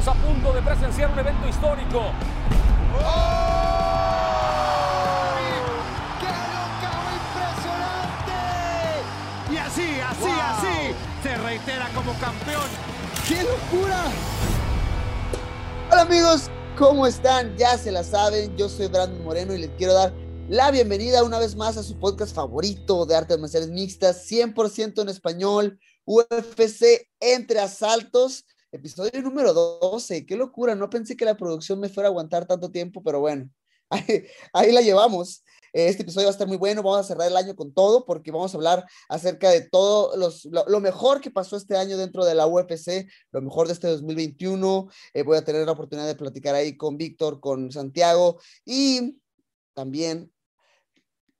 Estamos a punto de presenciar un evento histórico. ¡Qué locao impresionante! Y así, así, así, se reitera como campeón. ¡Qué locura! Hola amigos, ¿cómo están? Ya se la saben, yo soy Brandon Moreno y les quiero dar la bienvenida una vez más a su podcast favorito de artes marciales mixtas, 100% en español, UFC entre asaltos. Episodio número 12, qué locura, no pensé que la producción me fuera a aguantar tanto tiempo, pero bueno, ahí, la llevamos. Este episodio va a estar muy bueno, vamos a cerrar el año con todo porque vamos a hablar acerca de todo los, lo, lo, mejor que pasó este año dentro de la UFC, lo mejor de este 2021. Eh, voy a tener la oportunidad de platicar ahí con Víctor, con Santiago y también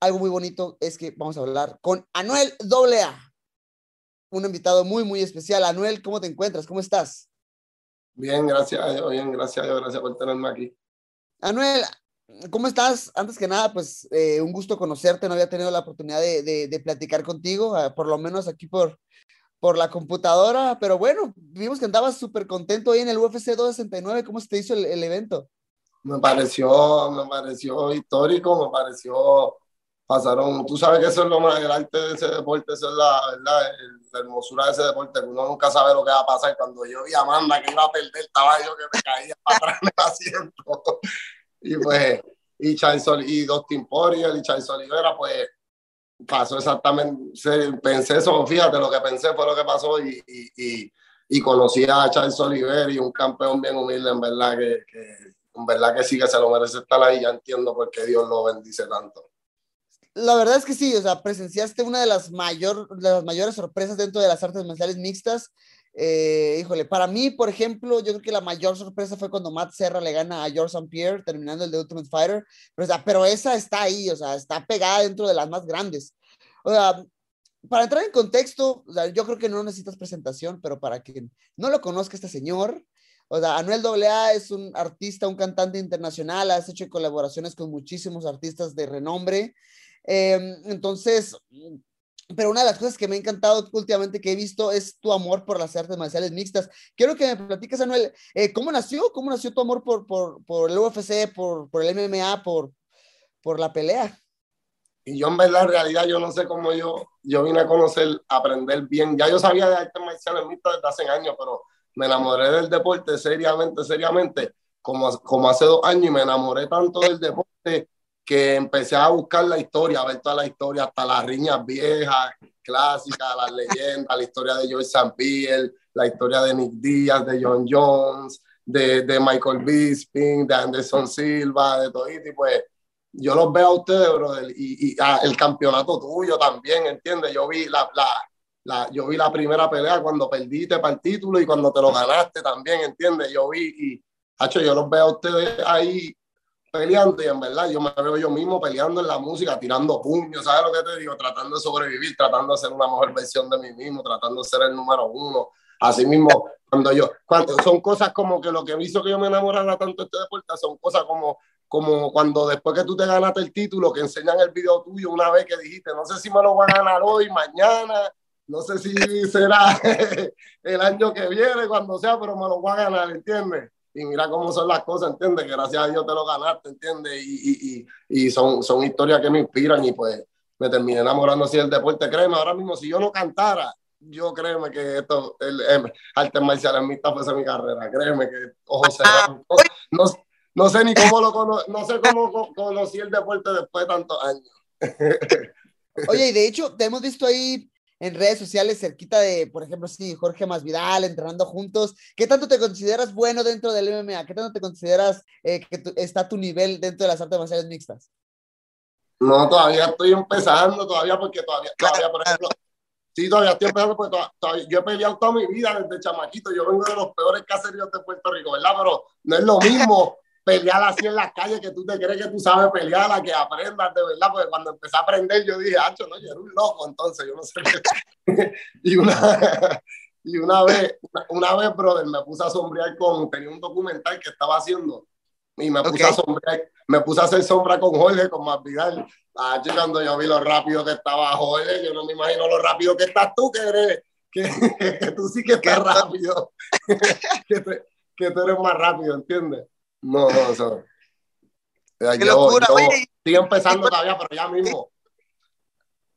algo muy bonito es que vamos a hablar con Anuel AA un invitado muy, muy especial. Anuel, ¿cómo te encuentras? ¿Cómo estás? Bien, gracias a Dios, bien, gracias a Dios, gracias por tenerme aquí. Anuel, ¿cómo estás? Antes que nada, pues eh, un gusto conocerte, no había tenido la oportunidad de, de, de platicar contigo, uh, por lo menos aquí por, por la computadora, pero bueno, vimos que andabas súper contento ahí en el UFC 269, ¿cómo se te hizo el, el evento? Me pareció, me pareció histórico, me pareció pasaron, tú sabes que eso es lo más, el arte de ese deporte, eso es la, la, la, hermosura de ese deporte, uno nunca sabe lo que va a pasar. Cuando yo vi a Amanda que iba a perder, estaba yo que me caía para atrás en el asiento. Y pues, y Charles y Dustin Poirier y Charles Olivera, pues pasó exactamente, pensé eso, fíjate, lo que pensé fue lo que pasó y, y conocí a Charles Oliver y un campeón bien humilde, en verdad que, que, en verdad que sí que se lo merece estar ahí, ya entiendo por qué Dios lo bendice tanto la verdad es que sí, o sea, presenciaste una de las, mayor, de las mayores sorpresas dentro de las artes marciales mixtas. Eh, híjole, para mí, por ejemplo, yo creo que la mayor sorpresa fue cuando Matt Serra le gana a George St. Pierre terminando el de Ultimate Fighter. Pero, o sea, pero esa está ahí, o sea, está pegada dentro de las más grandes. O sea, para entrar en contexto, o sea, yo creo que no necesitas presentación, pero para quien no lo conozca este señor, o sea, Anuel AA es un artista, un cantante internacional, has hecho colaboraciones con muchísimos artistas de renombre. Eh, entonces, pero una de las cosas que me ha encantado últimamente que he visto es tu amor por las artes marciales mixtas. Quiero que me platiques, Anuel, eh, ¿cómo nació? ¿Cómo nació tu amor por, por, por el UFC, por, por el MMA, por, por la pelea? Y yo en verdad, en realidad, yo no sé cómo yo, yo vine a conocer, a aprender bien. Ya yo sabía de artes marciales mixtas desde hace años, pero me enamoré del deporte seriamente, seriamente, como, como hace dos años, y me enamoré tanto del deporte que empecé a buscar la historia, a ver toda la historia, hasta las riñas viejas, clásicas, las leyendas, la historia de George St. La historia de Nick Díaz, de John Jones, de, de Michael Bisping, de Anderson Silva, de todo y pues yo los veo a ustedes, brother, y, y ah, el campeonato tuyo también, ¿entiendes? Yo vi la, la, yo vi la primera pelea cuando perdiste para el título y cuando te lo ganaste también, ¿entiendes? Yo vi y, hacho, yo los veo a ustedes ahí peleando y en verdad yo me veo yo mismo peleando en la música, tirando puños, ¿sabes lo que te digo? Tratando de sobrevivir, tratando de ser una mejor versión de mí mismo, tratando de ser el número uno. Así mismo, cuando yo, cuando, son cosas como que lo que me hizo que yo me enamorara tanto de este deporte, son cosas como, como cuando después que tú te ganaste el título, que enseñan el video tuyo una vez que dijiste, no sé si me lo van a ganar hoy, mañana, no sé si será el año que viene, cuando sea, pero me lo voy a ganar, ¿entiendes? Y mira cómo son las cosas, ¿entiendes? Que gracias a Dios te lo ganaste, ¿entiendes? Y, y, y, son, son historias que me inspiran y pues me terminé enamorando así del deporte. Créeme, ahora mismo si yo no cantara, yo créeme que esto, el, el artes marciales mixtas fuese mi carrera, créeme que ojos cerrados. No, no, sé ni cómo lo cono, no sé cómo conocí el deporte después de tantos años. Oye, y de hecho, te hemos visto ahí en redes sociales cerquita de, por ejemplo, sí, Jorge Masvidal, entrenando juntos. ¿Qué tanto te consideras bueno dentro del MMA? ¿Qué tanto te consideras eh, que tu, está tu nivel dentro de las artes marciales mixtas? No, todavía estoy empezando, todavía porque todavía, todavía por ejemplo, Sí, todavía estoy empezando, porque todavía, yo he peleado toda mi vida desde chamaquito. Yo vengo de los peores caseríos de Puerto Rico, ¿verdad? Pero no es lo mismo pelear así en las calles que tú te crees que tú sabes pelear, a que aprendas de verdad. Porque cuando empecé a aprender, yo dije, Hacho, no, yo era un loco, entonces yo no sé qué. y, una, y una vez, una, vez, brother, me puse a sombrear con, tenía un documental que estaba haciendo y me puse a sombrear, me puse a hacer sombra con Jorge, con más Vidal Ah, cuando yo vi lo rápido que estaba Jorge, yo no me imagino lo rápido que estás tú, que eres, que, que tú sí que estás rápido, que, que, tú eres más rápido, ¿entiendes? No, no, eso. Qué yo, locura, yo estoy empezando todavía, pero ya mismo.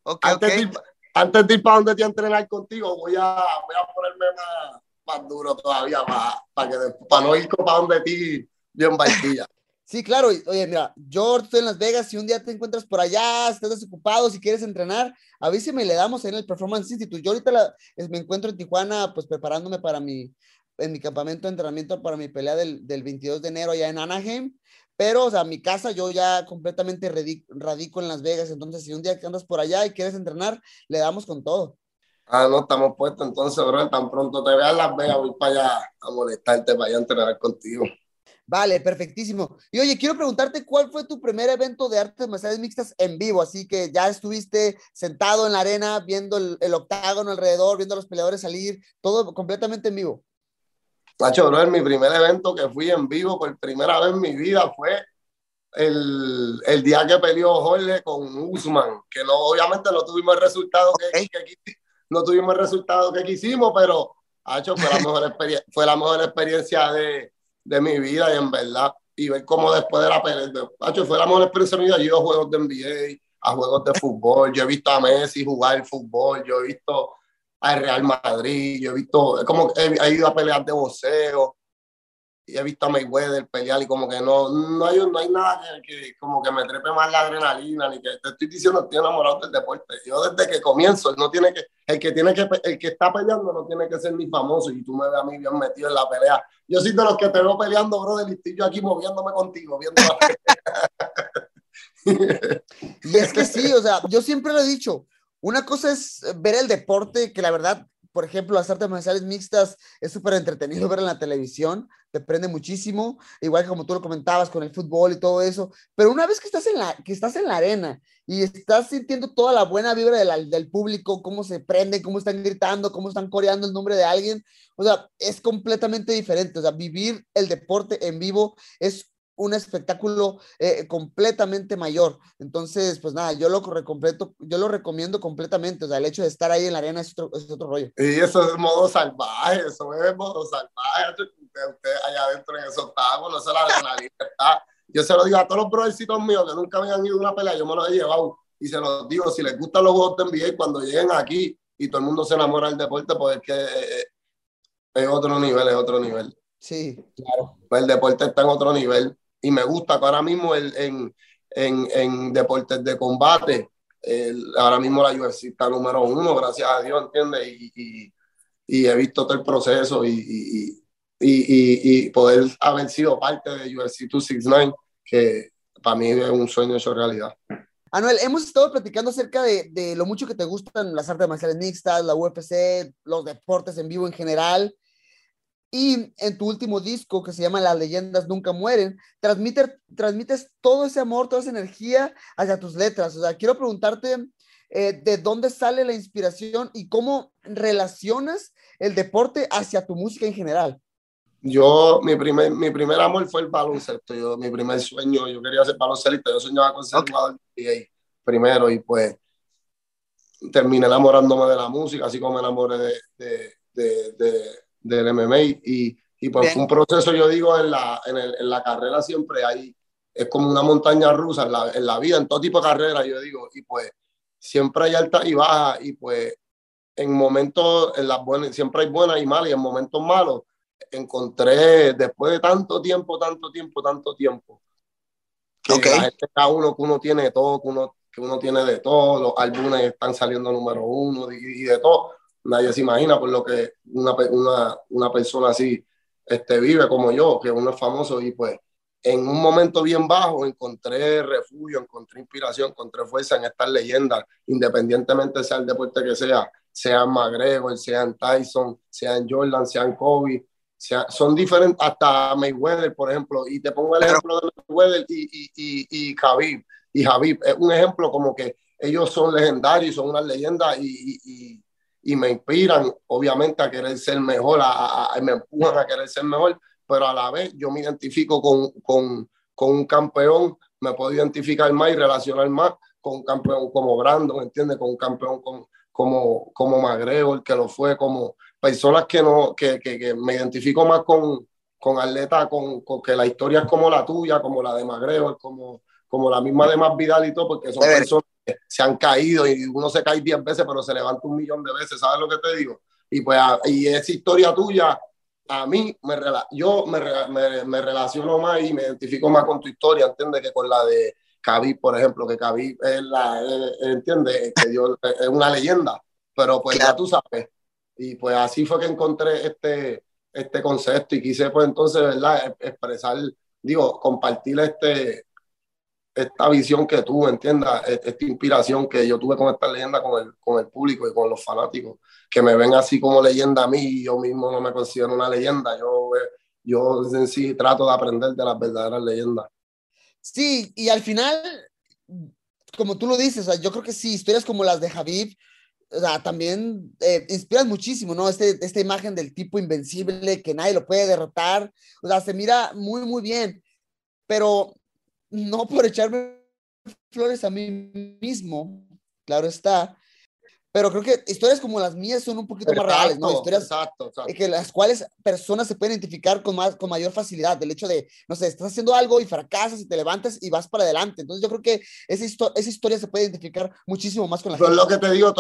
Okay, antes, okay. De ir, antes de ir para donde te entrenar contigo, voy a, voy a ponerme más, más duro todavía para, para, que, para no ir para donde ti bien barquilla. Sí, claro. Oye, mira, yo estoy en Las Vegas. Si un día te encuentras por allá, estás desocupado, si quieres entrenar, avíseme le damos en el Performance Institute. Yo ahorita la, me encuentro en Tijuana, pues preparándome para mi, en mi campamento de entrenamiento para mi pelea del, del 22 de enero allá en Anaheim. Pero, o sea, mi casa yo ya completamente radico en Las Vegas. Entonces, si un día que andas por allá y quieres entrenar, le damos con todo. Ah, no, estamos puestos entonces, bro. Tan pronto te veas Las Vegas, voy para allá a molestarte, para allá a entrenar contigo. Vale, perfectísimo. Y oye, quiero preguntarte cuál fue tu primer evento de artes marciales mixtas en vivo, así que ya estuviste sentado en la arena viendo el, octágono alrededor, viendo a los peleadores salir, todo completamente en vivo. Nacho, bro, mi primer evento que fui en vivo por primera vez en mi vida fue el, el día que peleó Jorge con Usman, que no, obviamente no tuvimos el resultado que, no tuvimos el resultado que quisimos, pero Nacho, fue la mejor, fue la mejor experiencia de, de mi vida y en verdad, y ver cómo después de la pelea, fue la mejor experiencia de mi vida, yo he ido a juegos de NBA, a juegos de fútbol, yo he visto a Messi jugar fútbol, yo he visto al Real Madrid, yo he visto, como he, he ido a pelear de boxeo, y he visto a Mayweather pelear y como que no, no, hay, no hay nada que, como que me trepe más la adrenalina, ni que te estoy diciendo estoy enamorado del deporte. Yo desde que comienzo, no tiene que, el que tiene que, el que está peleando no tiene que ser ni famoso y tú me ves a mí bien metido en la pelea. Yo soy de los que te veo peleando, brother, y estoy aquí moviéndome contigo, viendo la pelea. y es que sí, o sea, yo siempre lo he dicho, una cosa es ver el deporte, que la verdad por ejemplo, las artes marciales mixtas es súper entretenido ver en la televisión, te prende muchísimo, igual como tú lo comentabas con el fútbol y todo eso, pero una vez que estás en la, que estás en la arena y estás sintiendo toda la buena vibra del público, cómo se prende, cómo están gritando, cómo están coreando el nombre de alguien, o sea, es completamente diferente, o sea, vivir el deporte en vivo es un espectáculo eh, completamente mayor. Entonces, pues nada, yo lo, completo, yo lo recomiendo completamente. O sea, el hecho de estar ahí en la arena es otro, es otro rollo. Y eso es modo salvaje, eso es modo salvaje. Usted, allá adentro en esos octágono, eso es la adrenalina. Yo se lo digo a todos los brothercitos míos que nunca habían ido a una pelea, yo me los he llevado. Y se los digo, si les gustan los juegos de NBA, cuando lleguen aquí y todo el mundo se enamora del deporte, pues es que eh, es otro nivel, es otro nivel. Sí, claro. Pues el deporte está en otro nivel y me gusta que ahora mismo el, en, en, en, deportes de combate, ahora mismo la UFC está número uno, gracias a Dios, ¿entiendes? Y, y, y he visto todo el proceso y, y, poder haber sido parte de UFC 269, que para mí es un sueño hecho realidad. Anuel, hemos estado platicando acerca de, de, lo mucho que te gustan las artes marciales mixtas, la UFC, los deportes en vivo en general. Y en tu último disco, que se llama Las leyendas nunca mueren, transmite, transmites todo ese amor, toda esa energía hacia tus letras. O sea, quiero preguntarte eh, de dónde sale la inspiración y cómo relacionas el deporte hacia tu música en general. Yo, mi primer, mi primer amor fue el baloncesto. Yo, mi primer sueño, yo quería ser baloncelista. Yo soñaba con ser jugador de primero y pues terminé enamorándome de la música, así como me enamoré de, de, de del MMA y, y pues fue un proceso, yo digo, en la, en, el, en, la carrera siempre hay, es como una montaña rusa en la, en la vida, en todo tipo de carrera, yo digo, y pues siempre hay alta y baja y pues en momentos, en las buenas, siempre hay buenas y malas y en momentos malos encontré, después de tanto tiempo, tanto tiempo, tanto tiempo, que la gente, cada uno que uno tiene todo, que uno, que uno tiene de todo, los álbumes están saliendo número uno y, y de todo nadie se imagina por lo que una, una, una persona así este, vive como yo, que uno es famoso y pues en un momento bien bajo encontré refugio, encontré inspiración, encontré fuerza en estas leyendas, independientemente sea el deporte que sea, sean McGregor, sean Tyson, sean Jordan, sean Kobe, sea, son diferentes, hasta Mayweather, por ejemplo, y te pongo el ejemplo de Mayweather y, y, y, y Khabib, y Khabib es un ejemplo como que ellos son legendarios, son una leyenda y, y, y, me inspiran, obviamente, a querer ser mejor, a, a, me empujan a querer ser mejor, pero a la vez yo me identifico con, con, con un campeón, me puedo identificar más y relacionar más con un campeón como Brandon, ¿entiendes? Con un campeón con, como, como McGregor, que lo fue, como personas que, no, que, que, que me identifico más con, con atletas, con, con, que la historia es como la tuya, como la de McGregor, como, como la misma de Más Vidal y todo, porque son personas se han caído y uno se cae 10 veces, pero se levanta un millón de veces, ¿sabes lo que te digo? Y pues, y esa historia tuya, a mí, me, yo me, me, me, relaciono más y me identifico más con tu historia, ¿entiendes? Que con la de Khabib, por ejemplo, que Khabib es la, ¿entiendes? Que Dios es una leyenda, pero pues claro. ya tú sabes. Y pues así fue que encontré este, este concepto y quise pues entonces, ¿verdad? Expresar, digo, compartir este, esta visión que tú, entiendas, e-, esta inspiración que yo tuve con esta leyenda, con el, con el público y con los fanáticos, que me ven así como leyenda a mí yo mismo no me considero una leyenda, yo, yo en sí trato de aprender de las verdaderas leyendas. Sí, y al final, como tú lo dices, yo creo que sí, historias como las de Javib, o sea, también eh, inspiran muchísimo, ¿no? Este, esta imagen del tipo invencible que nadie lo puede derrotar, o sea, se mira muy, muy bien, pero no por echarme flores a mí mismo, claro está, pero creo que historias como las mías son un poquito exacto, más reales, ¿no? Historias exacto, exacto. que las cuales personas se pueden identificar con, más, con mayor facilidad, del hecho de, no sé, estás haciendo algo y fracasas y te levantas y vas para adelante. Entonces yo creo que esa, histo esa historia se puede identificar muchísimo más con la Pero gente. lo que te digo,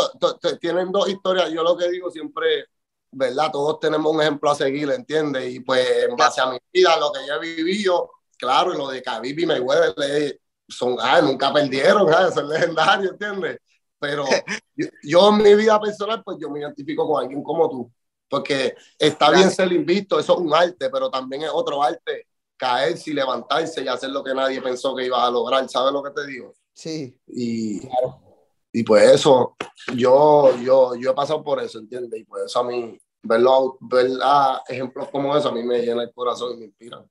tienen dos historias, yo lo que digo siempre, ¿verdad? Todos tenemos un ejemplo a seguir, ¿entiendes? Y pues en base a mi vida, lo que yo he vivido, claro, y lo de Khabib y Mayweather, son, ah, nunca perdieron, ah, son legendarios, ¿entiendes? pero yo, yo, en mi vida personal, pues yo me identifico con alguien como tú, porque está bien ser invicto, eso es un arte, pero también es otro arte caerse y levantarse y hacer lo que nadie pensó que ibas a lograr, ¿sabes lo que te digo? Sí. Y, claro. y pues eso, yo, yo, yo he pasado por eso, ¿entiendes? Y pues eso a mí, verlo, ver ah, ejemplos como eso, a mí me llena el corazón y me inspira.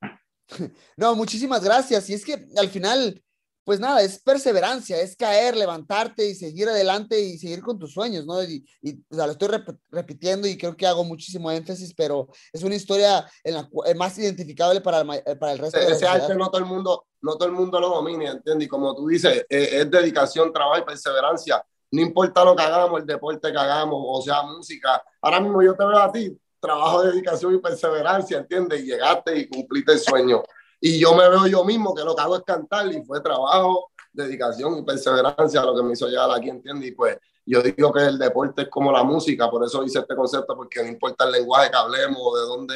No, muchísimas gracias. Y es que al final pues nada, es perseverancia, es caer, levantarte y seguir adelante y seguir con tus sueños, ¿no? Y, y o sea, lo estoy rep repitiendo y creo que hago muchísimo énfasis, pero es una historia en la más identificable para el, para el resto de la Ese arte no todo el mundo, no todo el mundo lo domina, ¿entiendes? Y como tú dices, es, es, dedicación, trabajo y perseverancia. No importa lo que hagamos, el deporte que hagamos, o sea, música. Ahora mismo yo te veo a ti, trabajo, dedicación y perseverancia, ¿entiendes? Y llegaste y cumpliste el sueño. Y yo me veo yo mismo que lo que hago es cantar y fue trabajo, dedicación y perseverancia lo que me hizo llegar aquí, ¿entiendes? Y pues yo digo que el deporte es como la música, por eso hice este concepto, porque no importa el lenguaje que hablemos o de dónde,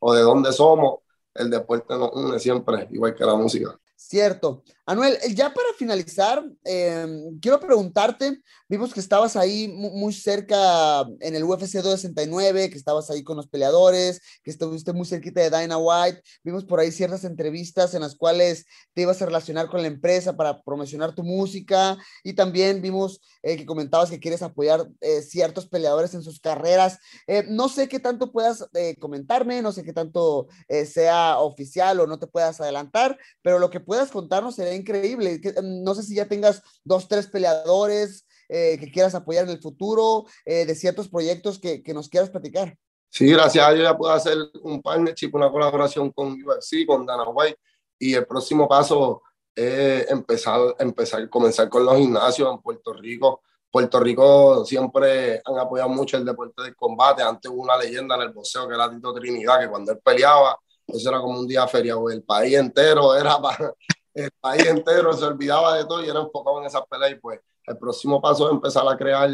o de dónde somos, el deporte nos une siempre, igual que la música. Cierto. Anuel, ya para finalizar, eh, quiero preguntarte, vimos que estabas ahí muy cerca en el UFC 269, que estabas ahí con los peleadores, que estuviste muy cerquita de Dana White, vimos por ahí ciertas entrevistas en las cuales te ibas a relacionar con la empresa para promocionar tu música y también vimos eh, que comentabas que quieres apoyar eh, ciertos peleadores en sus carreras. Eh, no sé qué tanto puedas eh, comentarme, no sé qué tanto eh, sea oficial o no te puedas adelantar, pero lo que puedas contarnos sería increíble. mm, No sé si ya tengas dos, tres peleadores eh, que quieras apoyar en el futuro, eh, de ciertos proyectos que, que, nos quieras platicar. Sí, gracias a Dios ya puedo hacer un partnership, una colaboración con UFC, con Dana White, y el próximo paso es empezar, empezar, comenzar con los gimnasios en Puerto Rico. Puerto Rico siempre han apoyado mucho el deporte del combate. Antes hubo una leyenda en el boxeo que era Tito Trinidad, que cuando él peleaba, eso era como un día feriado. El país entero era para, el país entero se olvidaba de todo y era enfocado en esas peleas. Y pues el próximo paso es empezar a crear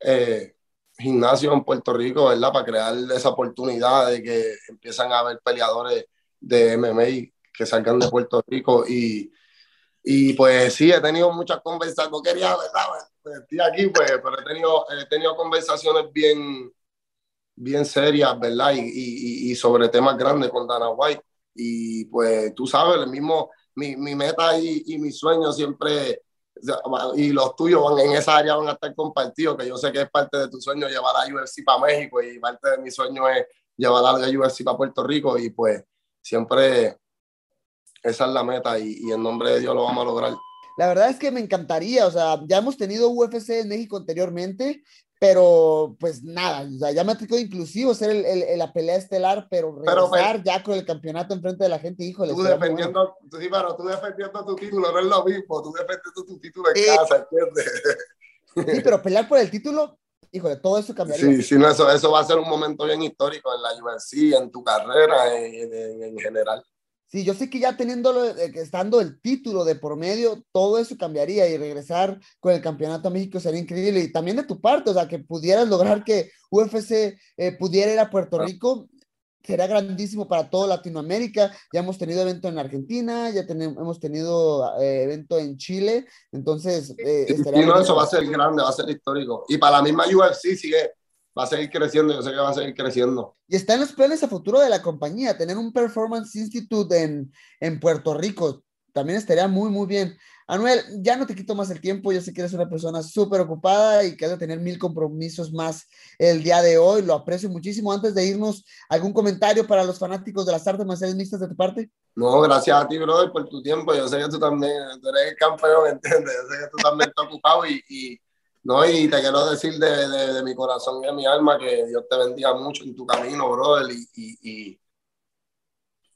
eh, gimnasios en Puerto Rico, ¿verdad? Para crear esa oportunidad de que empiezan a haber peleadores de MMA que salgan de Puerto Rico. Y, y pues sí, he tenido muchas conversaciones. No quería, ¿verdad? Estoy aquí, pues, pero he tenido, he tenido conversaciones bien, bien serias, ¿verdad? Y, y, y sobre temas grandes con Dana White y pues tú sabes, el mismo, mi, mi meta y, y mi sueño siempre y los tuyos van en esa área van a estar compartidos, que yo sé que es parte de tu sueño llevar a UFC para México y parte de mi sueño es llevar a UFC para Puerto Rico y pues siempre esa es la meta y, y en nombre de Dios lo vamos a lograr. La verdad es que me encantaría, o sea, ya hemos tenido UFC en México anteriormente, pero pues nada, o sea, ya me ha tocado inclusivo ser el, el, la pelea estelar, pero regresar ya con el campeonato enfrente de la gente, híjole. Tú defendiendo, bueno. sí, pero tú defendiendo tu título, no es lo mismo, tú defendiendo tu título en casa, ¿entiendes? Sí, pero pelear por el título, híjole, todo eso cambiaría. Sí, sí, no, eso, eso va a ser un momento bien histórico en la UFC, en tu carrera, en, en, en general. Sí, yo sé que ya teniendo, estando el título de por medio, todo eso cambiaría y regresar con el campeonato a México sería increíble. Y también de tu parte, o sea, que pudieras lograr que UFC eh, pudiera ir a Puerto Rico, será grandísimo para toda Latinoamérica. Ya hemos tenido evento en Argentina, ya tenemos, hemos tenido eh, evento en Chile, entonces... Eh, sí, no, eso va a ser grande, va a ser histórico. Y para la misma UFC sigue va a seguir creciendo, yo sé que va a seguir creciendo. Y está en los planes a futuro de la compañía, tener un Performance Institute en, en Puerto Rico, también estaría muy, muy bien. Anuel, ya no te quito más el tiempo, yo sé que eres una persona súper ocupada y que has de tener mil compromisos más el día de hoy, lo aprecio muchísimo. Antes de irnos, ¿algún comentario para los fanáticos de las artes marciales mixtas de tu parte? No, gracias a ti, brother, por tu tiempo. Yo sé que tú también tú eres el campeón, ¿entiendes? Yo sé que tú también estás ocupado y, y no, y te quiero decir de, de, de, mi corazón y de mi alma que Dios te bendiga mucho en tu camino, brother, y, y, y,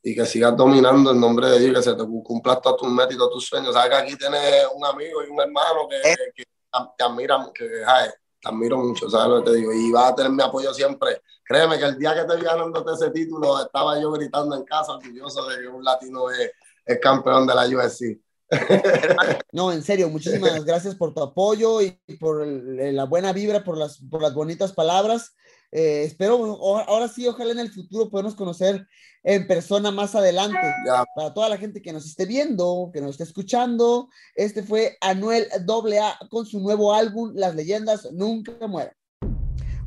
y que sigas dominando en nombre de Dios, que se te cumplan todos tus metas y todos tus sueños. Sabes que aquí tienes un amigo y un hermano que, que, que te admiran, que, que ay, te admiro mucho, ¿sabes lo que te digo? Y vas a tener mi apoyo siempre. Créeme que el día que te vi ganándote ese título, estaba yo gritando en casa, orgulloso de que un latino es, es campeón de la UFC. No, en serio, muchísimas gracias por tu apoyo y por el, la buena vibra, por las, por las bonitas palabras. Eh, espero, ahora sí, ojalá en el futuro podamos conocer en persona más adelante. Ya. Para toda la gente que nos esté viendo, que nos esté escuchando, este fue Anuel AA con su nuevo álbum, Las leyendas nunca mueren.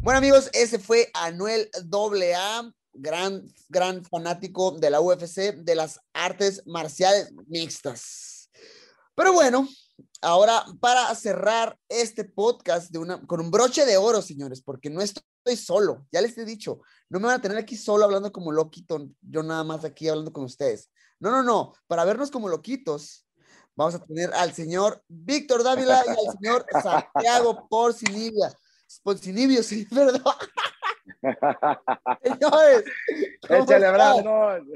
Bueno amigos, ese fue Anuel AA, gran, gran fanático de la UFC, de las artes marciales mixtas. Pero bueno, ahora para cerrar este podcast de una, con un broche de oro, señores, porque no estoy solo, ya les he dicho, no me van a tener aquí solo hablando como loquito, yo nada más aquí hablando con ustedes. No, no, no, para vernos como loquitos, vamos a tener al señor Víctor Dávila y al señor Santiago Porcinibia. Porcinibio, sí, perdón. Señores, échale, Brandon.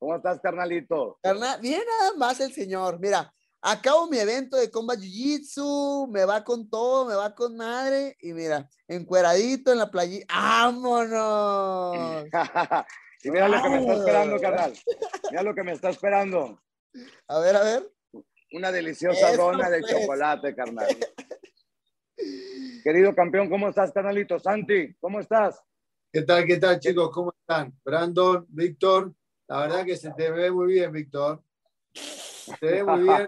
¿Cómo estás, carnalito? Carnal, bien nada más el señor. Mira, acabo mi evento de combat jiu-jitsu, me va con todo, me va con madre, y mira, encueradito en la playa. ¡Vámonos! y mira lo que me está esperando, carnal. Mira lo que me está esperando. A ver, a ver. Una deliciosa Eso dona de pues. chocolate, carnal. Querido campeón, ¿cómo estás, carnalito? Santi, ¿cómo estás? ¿Qué tal, qué tal, chicos? ¿Cómo están? Brandon, Víctor, la verdad que se te ve muy bien, Víctor. Se ve muy bien.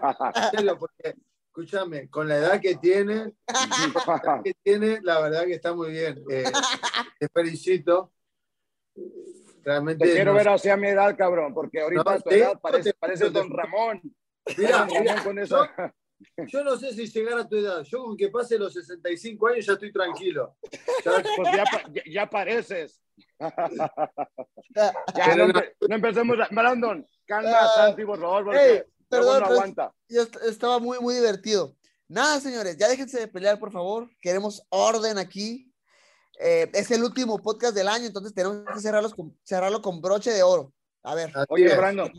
Porque, escúchame, con la edad que tiene, la, edad que tiene, la verdad que está muy bien. Eh, te felicito. Realmente. Te quiero no... ver hacia mi edad, cabrón, porque ahorita no, tu edad parece, parece Don Ramón. Mira, mira con eso. Yo, yo, no sé si llegar a tu edad. Yo con que pase los 65 años ya estoy tranquilo. Ya, pues ya, ya, ya pareces. ya, no, no, empecemos. A... Brandon, calma, uh, Santi, por favor, porque hey, perdón, no aguanta. Yo estaba muy, muy divertido. Nada, señores, ya déjense de pelear, por favor. Queremos orden aquí. Eh, es el último podcast del año, entonces tenemos que cerrarlos con, cerrarlo con broche de oro. A ver. Oye, Brandon,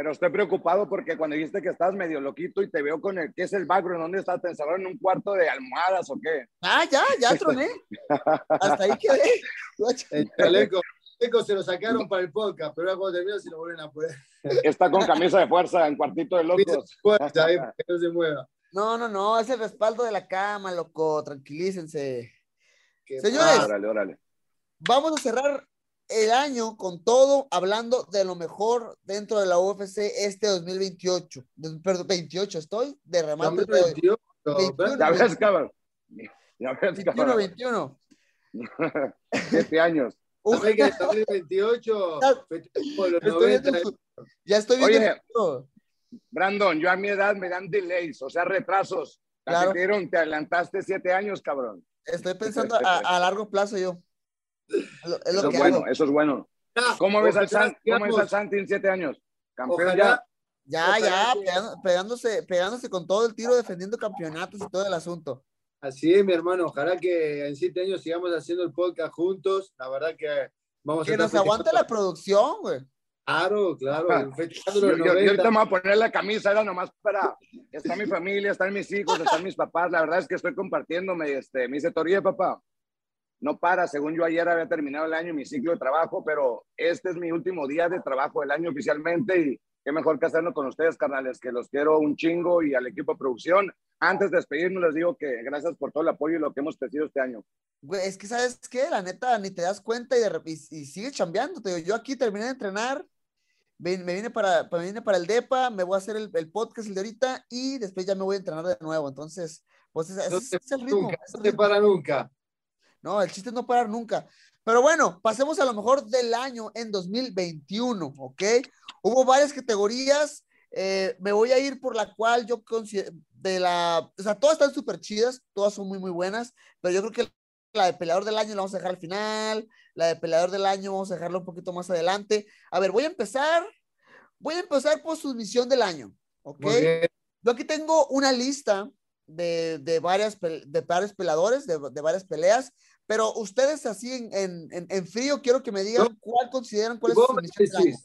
pero estoy preocupado porque cuando dijiste que estás medio loquito y te veo con el, ¿qué es el background? ¿Dónde estás? ¿Te encerraron en un cuarto de almohadas o qué? Ah, ya, ya troné. Hasta ahí quedé. El chaleco, chaleco se lo sacaron para el podcast, pero luego termino se lo vuelven a poner. Está con camisa de fuerza en cuartito de locos. Fuerza, que no se mueva. No, no, no, es el respaldo de la cama, loco, tranquilícense. Qué Señores, órale, órale. vamos a cerrar el año con todo, hablando de lo mejor dentro de la UFC este 2028. Perdón, 28 estoy, de remate. 21, 21, ya ves, cabrón. Ya ves, 21, 21. Siete años. También que en 2028 festejamos los Estoy 90. viendo tu- ya estoy viendo Oye. Brandon, yo a mi edad me dan delays, o sea, retrasos. Claro. te dieron, te adelantaste siete años, cabrón. Estoy pensando a, a largo plazo yo. Es lo, es lo Eso es que bueno, hago. eso es bueno. ¿Cómo ves, al San- ¿Cómo ves al Santi en siete años? Campeón Ojalá, ya. Ya, ya, que- pegando- pegándose, pegándose con todo el tiro, defendiendo campeonatos y todo el asunto. Así es, mi hermano. Ojalá que en siete años sigamos haciendo el podcast juntos. La verdad que vamos Que a nos estar aguante la producción, güey. Claro, claro. Yo, yo- yo 90. ahorita me voy a poner la camisa, era nomás para. Está mi familia, están mis hijos, están mis papás. La verdad es que estoy compartiéndome. Este, me dice Toría, papá. No para, según yo ayer había terminado el año, mi ciclo de trabajo, pero este es mi último día de trabajo del año oficialmente y qué mejor que hacerlo con ustedes, carnales, que los quiero un chingo y al equipo de producción. Antes de despedirnos, les digo que gracias por todo el apoyo y lo que hemos crecido este año. Güey, es que, ¿sabes qué? La neta, ni te das cuenta y, de y, y sigues chambeando. Te digo, yo aquí terminé de entrenar, me vine para, me vine para el DEPA, me voy a hacer el, el podcast el de ahorita y después ya me voy a entrenar de nuevo. Entonces, pues ese, No te es el ritmo. nunca, es el no te ritmo. para nunca. No, el chiste es no parar nunca. Pero bueno, pasemos a lo mejor del año en 2021, ¿ok? Hubo varias categorías. eh, me voy a ir por la cual yo considero, de la, o sea, todas están súper chidas, todas son muy, muy buenas, pero yo creo que la de peleador del año la vamos a dejar al final, la de peleador del año vamos a dejarla un poquito más adelante. A ver, voy a empezar, voy a empezar por su misión del año, ¿ok? Yo aquí tengo una lista de, de, varias, de varios peleadores, de, de varias peleas, pero ustedes así en, en, en- frío quiero que me digan No. cuál consideran cuál es su me misión del año.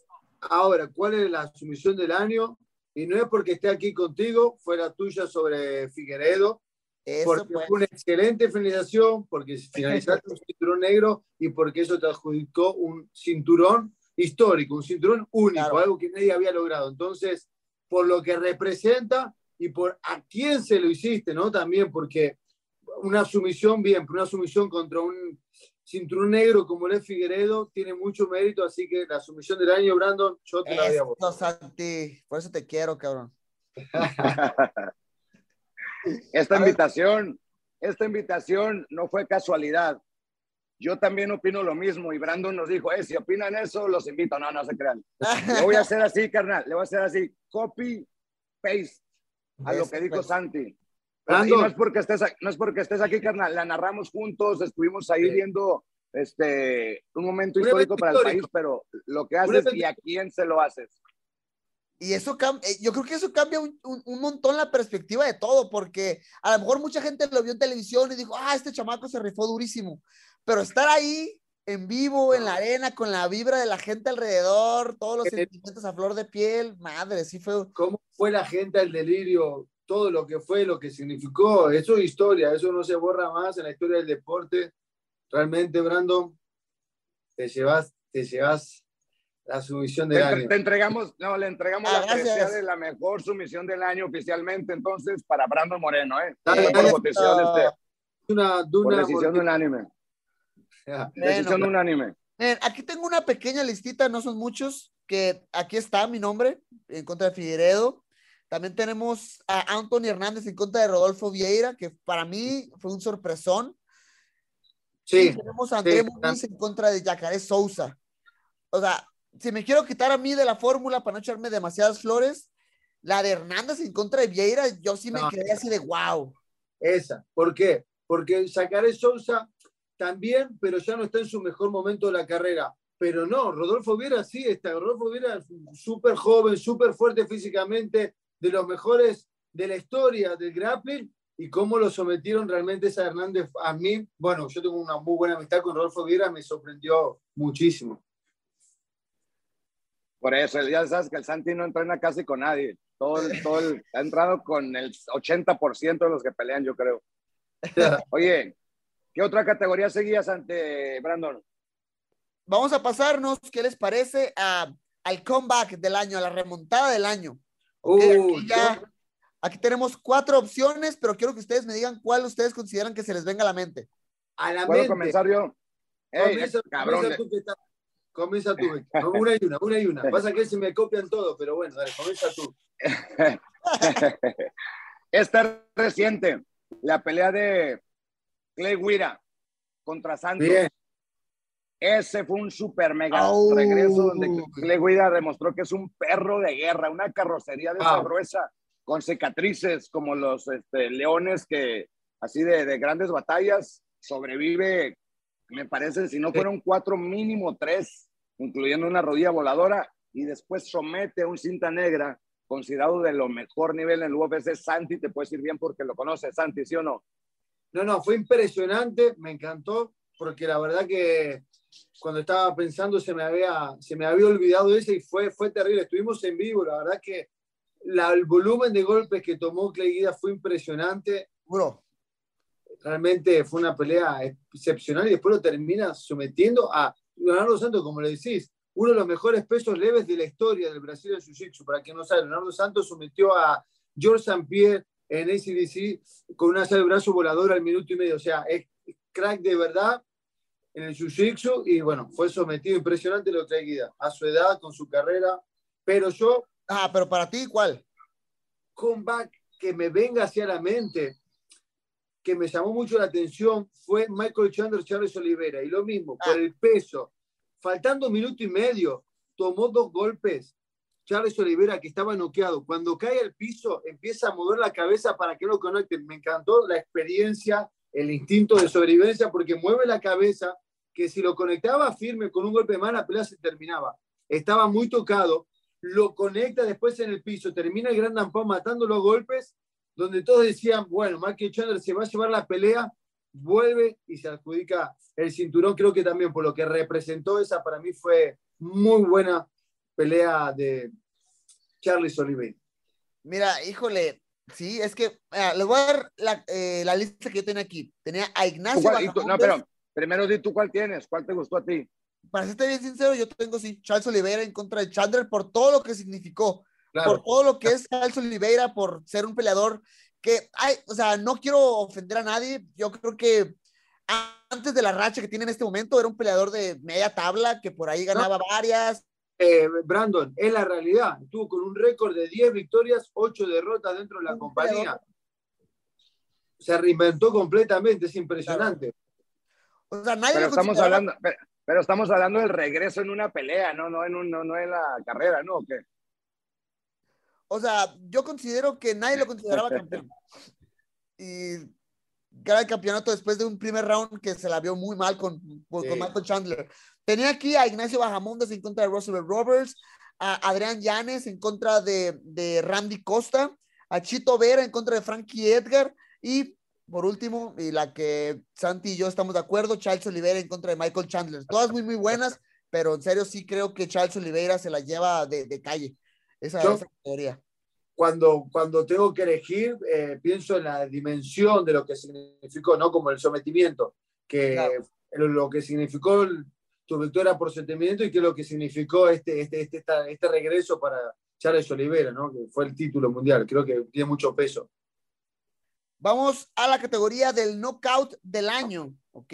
ahora, ¿cuál es la sumisión del año? Y no es porque esté aquí contigo, fue la tuya sobre Figueredo, Eso, porque pues. fue una excelente finalización, porque finalizaste un cinturón negro y porque eso te adjudicó un cinturón histórico, un cinturón único, Claro. algo que nadie había logrado. Entonces, por lo que representa y por a quién se lo hiciste, ¿no? También porque una sumisión, bien, pero una sumisión contra un cinturón negro como el Figueredo tiene mucho mérito, así que la sumisión del año, Brandon, yo te la voy a votar. Eso, Santi, por eso te quiero, cabrón. Esta A ver. invitación, esta invitación no fue casualidad. Yo también opino lo mismo y Brandon nos dijo, eh, si opinan eso, los invito. No, no se crean. Le voy a hacer así, carnal, le voy a hacer así, copy, paste a lo que dijo. Santi. Y no es porque estés, a- no es porque estés aquí, carnal, la narramos juntos, estuvimos ahí Sí. viendo este, un momento Un histórico para el país, pero lo que haces y a quién se lo haces. Y eso cambia, yo creo que eso cambia un, un- un montón la perspectiva de todo, porque a lo mejor mucha gente lo vio en televisión y dijo, ah, este chamaco se rifó durísimo. Pero estar ahí en vivo, en la arena, con la vibra de la gente alrededor, todos los Eh, sentimientos a flor de piel, madre, sí fue. cómo fue la gente al delirio, todo lo que fue, lo que significó. Eso es historia, eso no se borra más en la historia del deporte. Realmente, Brandon, te llevas, te llevas la sumisión Te, del entre- año. te entregamos, no, le entregamos Ah, la gracias. de la mejor sumisión del año oficialmente, entonces, para Brandon Moreno, ¿eh? Dale, dale. por votación, este, Una por duna. decisión unánime. porque- Decisión Bueno, unánime. Aquí tengo una pequeña listita, no son muchos, que aquí está mi nombre en contra de Figueredo. También tenemos a Anthony Hernández en contra de Rodolfo Vieira, que para mí fue un sorpresón. Sí, Y tenemos a André sí, Muniz en contra de Yacaré Souza. O sea, si me quiero quitar a mí de la fórmula para no echarme demasiadas flores, la de Hernández en contra de Vieira, yo sí me No. quedé así de wow. esa. ¿Por qué? Porque Sacaré Sousa también, pero ya no está en su mejor momento de la carrera. Pero no, Rodolfo Viera sí está. Rodolfo Viera es súper joven, súper fuerte físicamente, de los mejores de la historia del grappling. Y cómo lo sometieron realmente a Hernández a mí. Bueno, yo tengo una muy buena amistad con Rodolfo Viera, me sorprendió muchísimo. Por eso, ya sabes que el Santi no entrena casi con nadie. Todo, todo el- ha entrado con el 80% de los que pelean, yo creo. Oye, ¿qué otra categoría seguías ante Brandon? Vamos a pasarnos, ¿qué les parece? A, al comeback del año, a la remontada del año. Ok, Uh, aquí, ya- aquí tenemos cuatro opciones, pero quiero que ustedes me digan cuál ustedes consideran que se les venga a la mente. a la ¿Puedo mente. comenzar yo? Ey, Comienza, cabrón, comienza tú que está- comienza tú. Una y una, una y una. Pasa que se me copian todo, pero bueno, dale, comienza tú. Esta es reciente, la pelea de Clay Guira contra Santos. Bien. Ese fue un super mega Au. regreso donde Clay Guida demostró que es un perro de guerra, una carrocería de esa gruesa, con cicatrices como los este, leones que así de, de grandes batallas sobrevive, me parece, si no fueron cuatro, mínimo tres, incluyendo una rodilla voladora, y después somete a un cinta negra, considerado de lo mejor nivel en el UFC. Santi, te puedes ir bien porque lo conoces, Santi, ¿sí o no? No, no, fue impresionante, me encantó, porque la verdad que cuando estaba pensando se me había, se me había olvidado ese y fue, fue terrible. Estuvimos en vivo, la verdad que la- el volumen de golpes que tomó Clay Guida fue impresionante. Bro, Realmente fue una pelea excepcional y después lo termina sometiendo a Leonardo Santos, como le decís, uno de los mejores pesos leves de la historia del Brasil en Jiu-Jitsu. Para quien no sabe, Leonardo Santos sometió a George St. Pierre en ACDC con una sal de brazo volador al minuto y medio. O sea, es crack de verdad en el Jiu-Jitsu y bueno, fue sometido impresionante lo Guida a su edad, con su carrera. Pero yo, ah, pero para ti, ¿cuál? comeback que me venga hacia la mente, que me llamó mucho la atención, fue Michael Chandler, Charles Oliveira. Y lo mismo, por el peso, faltando un minuto y medio, tomó dos golpes. Charles Oliveira, que estaba noqueado, cuando cae al piso, empieza a mover la cabeza para que no conecten. Me encantó la experiencia, el instinto de sobrevivencia, porque mueve la cabeza, que si lo conectaba firme con un golpe más, la pelea se terminaba. Estaba muy tocado, lo conecta después en el piso, termina el Grand Pound matando los golpes, donde todos decían, bueno, Michael Chandler se va a llevar la pelea, vuelve y se adjudica el cinturón, creo que también por lo que representó esa para mí fue muy buena pelea de Charles Oliveira. Mira, híjole, sí, es que, mira, les voy a dar la, eh, la lista que yo tenía aquí. Tenía a ¿Tú Ignacio cuál- tú- no, pero primero di tú cuál tienes, cuál te gustó a ti. Para serte bien sincero, yo tengo sí, Charles Oliveira en contra de Chandler por todo lo que significó, Claro. por todo lo que es Charles Oliveira, por ser un peleador que, ay, o sea, no quiero ofender a nadie, yo creo que antes de la racha que tiene en este momento, era un peleador de media tabla, que por ahí ganaba varias, Eh, Brandon, es la realidad. Estuvo con un récord de 10 victorias, 8 derrotas dentro de la compañía. Se reinventó completamente, es impresionante. o sea, nadie Pero lo estamos consideraba- hablando, pero, pero estamos hablando del regreso en una pelea, no, no en un, no, no en la carrera, ¿no? ¿O qué? O sea, yo considero que nadie lo consideraba campeón. Y gana el campeonato después de un primer round que se la vio muy mal con, con, Sí. con Michael Chandler. Tenía aquí a Ignacio Bajamondes en contra de Russell Roberts, a Adrián Llanes en contra de, de Randy Costa, a Chito Vera en contra de Frankie Edgar y por último, y la que Santi y yo estamos de acuerdo, Charles Oliveira en contra de Michael Chandler. Todas muy, muy buenas, pero en serio sí creo que Charles Oliveira se la lleva de, de calle, esa, Yo- esa categoría. Cuando, cuando tengo que elegir, eh, pienso en la dimensión de lo que significó, ¿no? Como el sometimiento, que Claro. lo, que significó tu victoria por sometimiento y que lo que significó este, este, este, esta- este regreso para Charles Oliveira, ¿no? Que fue el título mundial. Creo que tiene mucho peso. Vamos a la categoría del knockout del año, ¿ok?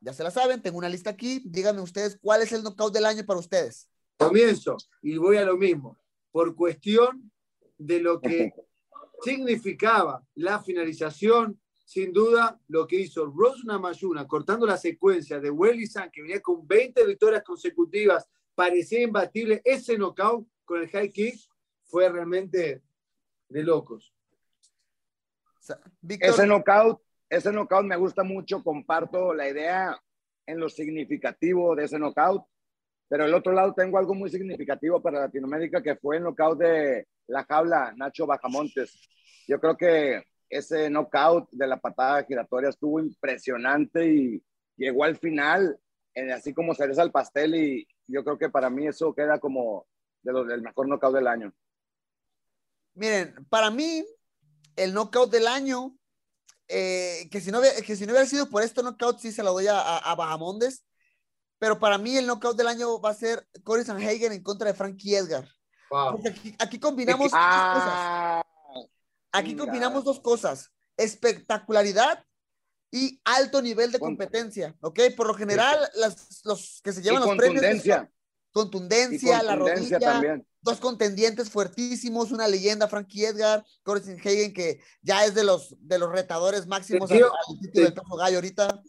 Ya se la saben, tengo una lista aquí. Díganme ustedes cuál es el knockout del año para ustedes. Comienzo y voy a lo mismo. Por cuestión de lo que significaba la finalización, sin duda, lo que hizo Rose Namayuna, cortando la secuencia de Welly San, que venía con 20 victorias consecutivas, parecía imbatible. Ese knockout con el high kick fue realmente de locos. Ese knockout, ese knockout me gusta mucho, comparto la idea en lo significativo de ese knockout, pero el otro lado tengo algo muy significativo para Latinoamérica que fue el knockout de la jaula Nacho Bajamontes. Yo creo que ese knockout de la patada giratoria estuvo impresionante y llegó al final, eh, así como cereza al pastel y yo creo que para mí eso queda como de los, del mejor knockout del año. miren, para mí, el knockout del año, eh, que, si no, que si no hubiera sido por este knockout, sí se lo doy a, a. Pero para mí, el knockout del año va a ser Corey Sanhagen en contra de Frankie Edgar. Wow. Porque aquí, aquí combinamos dos cosas. Ah, Aquí Chingada. combinamos dos cosas, espectacularidad y alto nivel de competencia, ¿ok? Por lo general, las- los que se llevan los premios... contundencia. son Contundencia, la rodilla, también. dos contendientes fuertísimos, una leyenda, Frankie Edgar, Corey Hagen, que ya es de los, de los retadores máximos Te al, quiero- al título del te- peso gallo ahorita.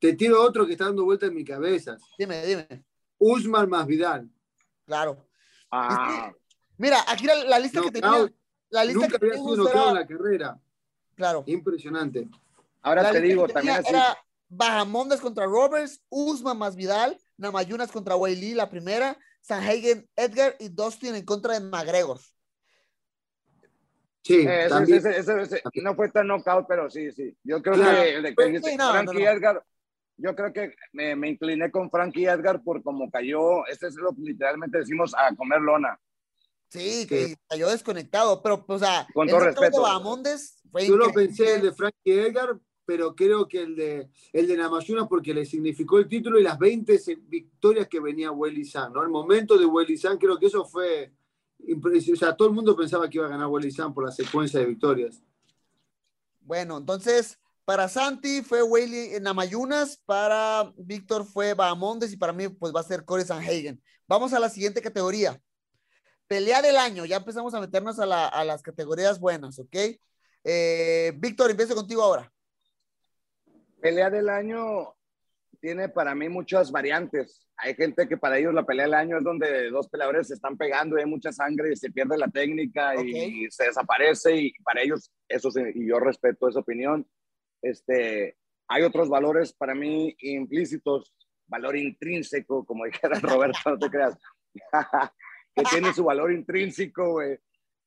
Te tiro otro que está dando vuelta en mi cabeza. Dime, dime. Usman más Vidal. Claro. Ah, Mira, aquí la, la lista que tenía. Knockout. La lista Nunca que había sido knockout en era- la carrera. Claro. Impresionante. ahora La te digo, también así. era Bahamondes contra Roberts, Usman más Vidal, Namayunas contra Weili la primera, Sanhagen Edgar y Dustin en contra de McGregor. Sí, Eh, ese- también. ese- ese- ese- no fue tan knockout, pero sí, sí. Yo creo Claro. que el de Sí, no, Frankie no, no. Edgar, yo creo que me, me incliné con Frankie Edgar por cómo cayó. Este es lo que literalmente decimos a comer lona. Sí, Sí. que cayó desconectado, pero, o sea, Con el todo respeto. de Bahamondes fue Yo lo increíble. pensé el de Frankie Edgar, pero creo que el de, el de Namayunas porque le significó el título y las 20 se- victorias que venía Welly San, ¿no? El momento de Welly San, creo que eso fue impresionante. O sea, todo el mundo pensaba que iba a ganar Welly San por la secuencia de victorias. Bueno, entonces, para Santi fue Weili Namayunas, para Víctor fue Bahamondes y para mí pues va a ser Corey Sanhagen. Vamos a la siguiente categoría. Pelea del año, ya empezamos a meternos a, la- a las categorías buenas, ¿ok? Eh, Víctor, empiezo contigo ahora. Pelea del año tiene para mí muchas variantes. Hay gente que para ellos la pelea del año es donde dos peleadores se están pegando y hay mucha sangre y se pierde la técnica y se desaparece y para ellos eso y yo respeto esa opinión. Este, hay otros valores para mí implícitos, valor intrínseco, como dijera Roberto, no te creas, que tiene su valor intrínseco, güey.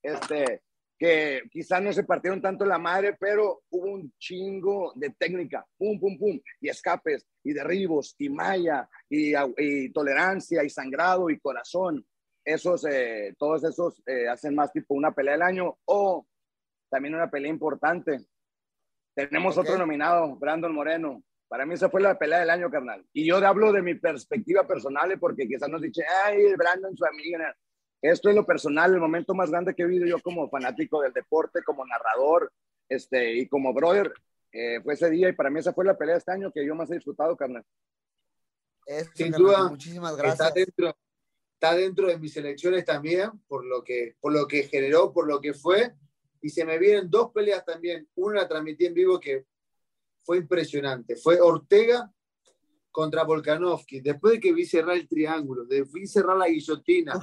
Este, que quizás no se partieron tanto la madre, pero hubo un chingo de técnica, pum, pum, pum, y escapes, y derribos, y malla, y, tolerancia, y sangrado, y corazón. Esos, eh, todos esos eh, hacen más tipo una pelea del año o también una pelea importante. Tenemos Ok. otro nominado, Brandon Moreno. Para mí esa fue la pelea del año, carnal. Y yo hablo de mi perspectiva personal, eh, porque quizás nos dice, ay, Brandon, su amiga. Esto es lo personal, el momento más grande que he vivido yo como fanático del deporte, como narrador este, y como brother. eh, fue ese día y para mí esa fue la pelea de este año que yo más he disfrutado, carnal. Sin carnal, duda, Muchísimas Está gracias. dentro, está dentro de mis elecciones también, por lo, que, por lo que generó, por lo que fue. Y se me vienen dos peleas también. Una la transmití en vivo que fue impresionante. Fue Ortega contra Volkanovski. Después de que vi cerrar el triángulo, de vi cerrar la guillotina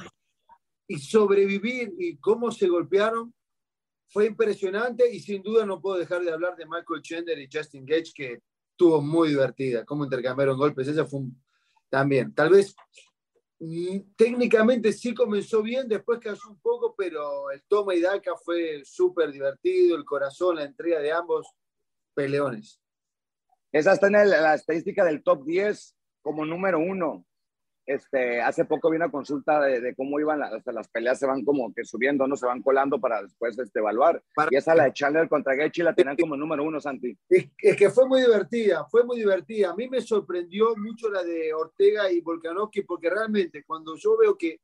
y sobrevivir y cómo se golpearon, fue impresionante. Y sin duda no puedo dejar de hablar de Michael Chandler y Justin Gage, que estuvo muy divertida. Cómo intercambiaron golpes. Esa fue un- también. Tal vez técnicamente sí comenzó bien, después cayó un poco, pero el toma y daca fue súper divertido, el corazón, la entrega de ambos peleones. Esa está en la estadística del top 10 como número uno. Este, hace poco vi una consulta de, de cómo iban las, hasta las peleas, se van como que subiendo, no se van colando para después este, evaluar. Para- Y esa la de Chandler contra Gaethje la tenían como número uno, Santi. Es, es que fue muy divertida, fue muy divertida. A mí me sorprendió mucho la de Ortega y Volkanovski, porque realmente cuando yo veo que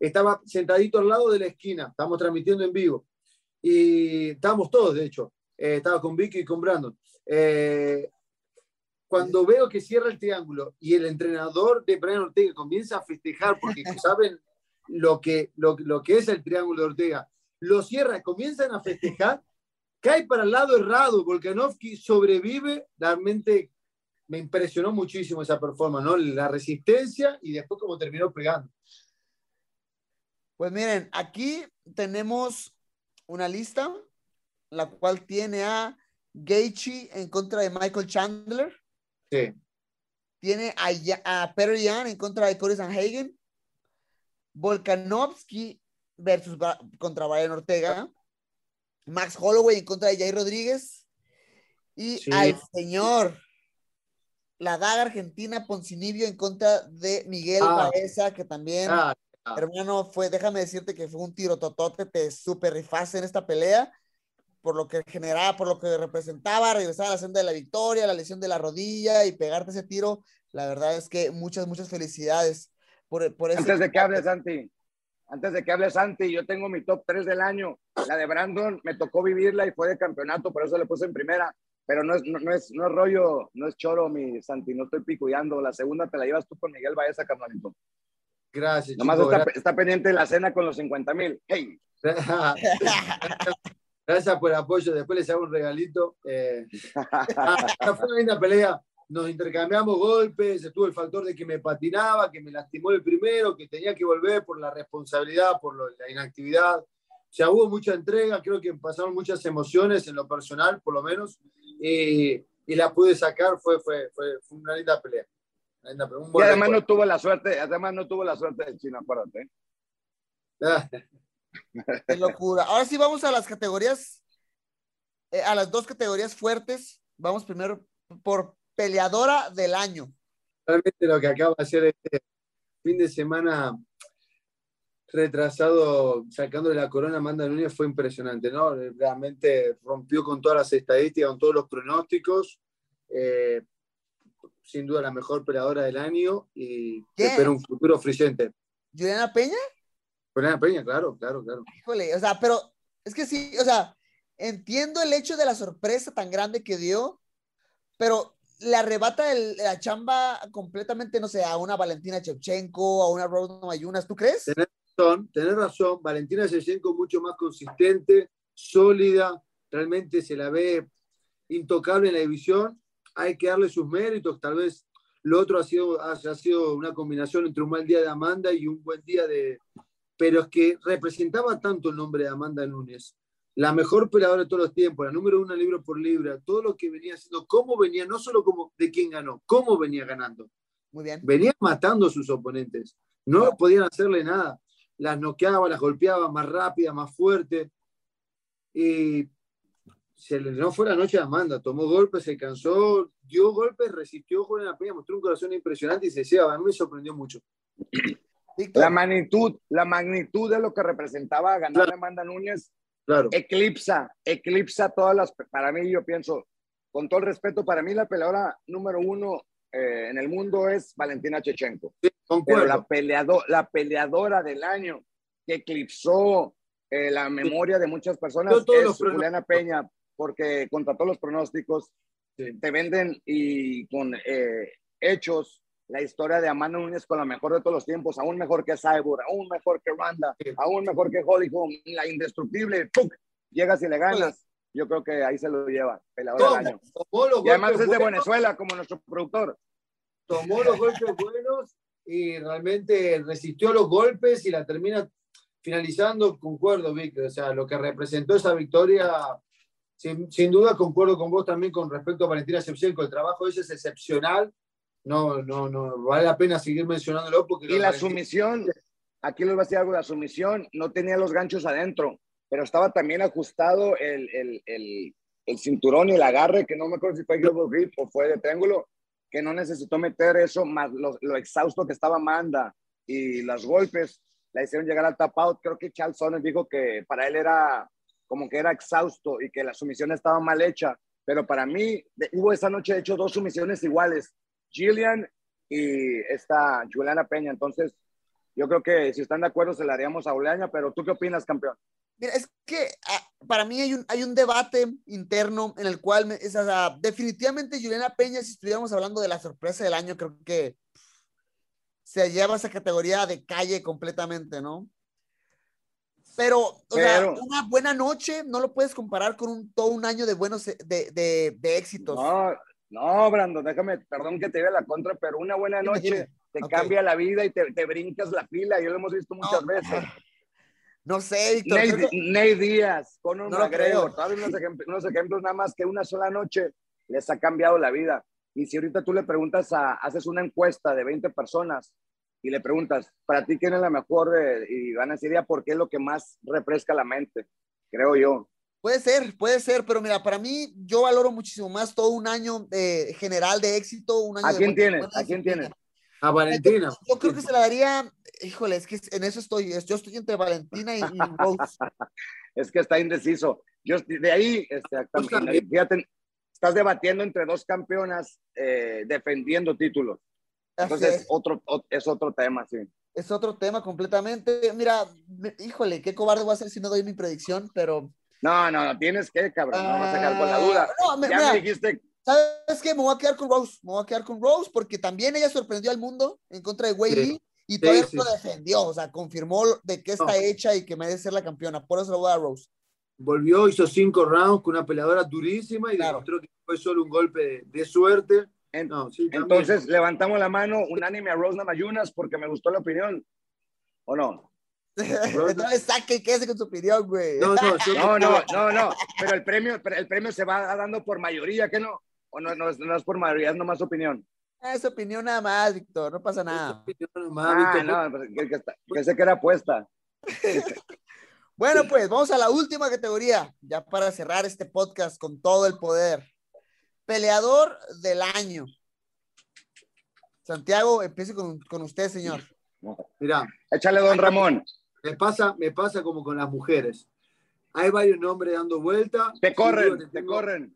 estaba sentadito al lado de la esquina, estamos transmitiendo en vivo, y estábamos todos, de hecho, eh, estaba con Vicky y con Brandon. Eh, cuando veo que cierra el triángulo y el entrenador de Brian Ortega comienza a festejar, porque saben lo que, lo, lo que es el triángulo de Ortega, lo cierra, comienzan a festejar, cae para el lado errado, Volkanovski sobrevive, realmente me impresionó muchísimo esa performance, ¿no? La resistencia y después cómo terminó pegando. Pues miren, aquí tenemos una lista, la cual tiene a Gaethje en contra de Michael Chandler, Sí. tiene a, a Peter en contra de Corey Sanhagen, Volkanovski versus contra Brian Ortega, Max Holloway en contra de Jair Rodríguez y Sí. al señor la daga argentina Poncinibio en contra de Miguel Ah. Baeza, que también Ah, ah. Hermano, fue, déjame decirte que fue un tiro totote, te super rifaste en esta pelea, por lo que generaba, por lo que representaba, regresar a la senda de la victoria, la lesión de la rodilla y pegarte ese tiro. La verdad es que muchas, muchas felicidades por, por ese Antes de que hables, Santi, antes de que hables, Santi, yo tengo mi top 3 del año. La de Brandon me tocó vivirla y fue de campeonato, por eso le puse en primera. Pero no es, no, no es, no es rollo, no es choro, mi Santi, no estoy picudeando. La segunda te la llevas tú con Miguel Baeza, carnalito. Gracias, Nomás chicos, está, está pendiente la cena con los 50 mil. Hey, gracias. Por el apoyo. Después les hago un regalito. Eh, ah, fue una linda pelea. nos intercambiamos golpes, estuvo el factor de que me patinaba, que me lastimó el primero, que tenía que volver por la responsabilidad, por la inactividad. O sea, hubo mucha entrega, creo que pasaron muchas emociones en lo personal, por lo menos, y, y la pude sacar, fue, fue, fue, una linda pelea. y además no tuvo la suerte, además no tuvo la suerte de China, acuérdate. Qué locura. Ahora sí vamos a las categorías, eh, a las dos categorías fuertes. Vamos primero por peleadora del año. Realmente lo que acaba de hacer este fin de semana retrasado sacándole la corona a Amanda Núñez fue impresionante, ¿no? Realmente rompió con todas las estadísticas, con todos los pronósticos. Eh, sin duda la mejor peleadora del año y espero un futuro fluyente. ¿Juliana Peña? Juliana Peña, claro, claro, claro. Híjole, o sea, pero es que sí, o sea, entiendo el hecho de la sorpresa tan grande que dio, pero le arrebata la chamba completamente, no sé, a una Valentina Chevchenko, a una Rose Mayunas, ¿tú crees? Tenés razón, tenés razón. Valentina Chevchenko mucho más consistente, sólida, realmente se la ve intocable en la división. Hay que darle sus méritos, tal vez lo otro ha sido, ha, sido una combinación entre un mal día de Amanda y un buen día de... Pero es que representaba tanto el nombre de Amanda Núñez la mejor peleadora de todos los tiempos, la número uno libro por libra, todo lo que venía haciendo, cómo venía, no solo como de quién ganó, cómo venía ganando. Muy bien. Venía matando a sus oponentes. No podían hacerle nada. Las noqueaba, las golpeaba más rápida, más fuerte. Y se le no fue la noche de Amanda. Tomó golpes, se cansó, dio golpes, resistió con la peña, mostró un corazón impresionante y se decía, a mí me sorprendió mucho. La magnitud, la magnitud de lo que representaba ganar a Amanda Núñez Claro. Eclipsa, eclipsa todas las, para mí yo pienso, con todo el respeto, para mí la peleadora número uno eh, en el mundo es Valentina Chechenko. Pero la, peleado, la peleadora del año que eclipsó eh, la memoria de muchas personas es Juliana Peña, porque contra todos los pronósticos te venden y con eh, hechos la historia de Amanda Núñez con la mejor de todos los tiempos, aún mejor que Cyborg, aún mejor que Randa, aún mejor que Holly la indestructible, ¡puc! llegas y le ganas. Yo creo que ahí se lo lleva, el año. Y además es de Venezuela, como nuestro productor. Tomó los golpes buenos y realmente resistió los golpes y la termina finalizando, concuerdo, Víctor. O sea, lo que representó esa victoria, sin, sin duda concuerdo con vos también con respecto a Valentina Shevchenko. El trabajo de ella es excepcional no, no, no, vale la pena seguir mencionándolo porque... Y la sumisión, aquí les voy a decir algo, la sumisión no tenía los ganchos adentro, pero estaba también ajustado el, el, el, el cinturón y el agarre, que no me acuerdo si fue global grip o fue de triángulo, que no necesitó meter eso, más lo, lo exhausto que estaba Manda y los golpes, la hicieron llegar al tap out. Creo que Charles Sonnen dijo que para él era como que era exhausto y que la sumisión estaba mal hecha, pero para mí hubo esa noche hecho dos sumisiones iguales Gillian y esta Juliana Peña. Entonces, yo creo que si están de acuerdo se la haríamos a Oleaña, pero ¿tú qué opinas, campeón? Mira, es que ah, para mí hay un, hay un debate interno en el cual, es, definitivamente Juliana Peña, si estuviéramos hablando de la sorpresa del año, creo que se lleva esa categoría de calle completamente, ¿no? Pero, o sea, una buena noche no lo puedes comparar con un, todo un año de buenos, de, de, de éxitos. No, no, Brando, déjame, perdón que te diga la contra, pero una buena noche te cambia la vida y te, te, brincas la fila. Yo lo hemos visto muchas veces. No sé, Víctor. Ney, Díaz, con un no McGregor, unos, ejemplos, unos ejemplos nada más que una sola noche les ha cambiado la vida. Y si ahorita tú le preguntas, a, haces una encuesta de 20 personas y le preguntas, para ti quién es la mejor, eh, y van a decir por qué es lo que más refresca la mente, creo yo. Puede ser, puede ser, pero mira, para mí yo valoro muchísimo más todo un año de general de éxito. Un año ¿A quién tienes? ¿A quién tienes? A Valentina. Yo, creo que se la daría, híjole, es que en eso estoy, yo estoy entre Valentina y, Rose. es que está indeciso. Yo de ahí, este, fíjate, estás debatiendo entre dos campeonas eh, defendiendo títulos. Entonces, es. Otro, es otro tema, sí. Es otro tema completamente. Mira, híjole, qué cobarde voy a ser si no doy mi predicción, pero no, no, no tienes que, cabrón, no vas a quedar con la duda. Ah, no, ya me dijiste. ¿Sabes qué? Me voy a quedar con Rose, me voy a quedar con Rose porque también ella sorprendió al mundo en contra de Wei y todavía lo defendió, o sea, confirmó de que está hecha y que merece ser la campeona, por eso lo voy a Rose. Volvió, hizo cinco rounds con una peleadora durísima y demostró que fue solo un golpe de, suerte. En- No, sí. Entonces, levantamos la mano, unánime a Rosna Mayunas, porque me gustó la opinión. ¿O no? No me saque, quédese con su opinión, güey. No, no, No, no, no, no. Pero el premio, pero el premio se va dando por mayoría, ¿qué no? O no, no, es, no es por mayoría, es nomás opinión. Es opinión nada más, Víctor, no pasa nada. nomás, Ah, Víctor, no, pues, que, que está- pensé que era apuesta. Bueno, pues vamos a la última categoría, ya para cerrar este podcast con todo el poder. Peleador del año. Santiago, empiece con, con usted, señor. Mirá, Échale, don Ramón. Me pasa, me pasa como con las mujeres. Hay varios nombres dando vuelta. Te corren, te tengo- corren.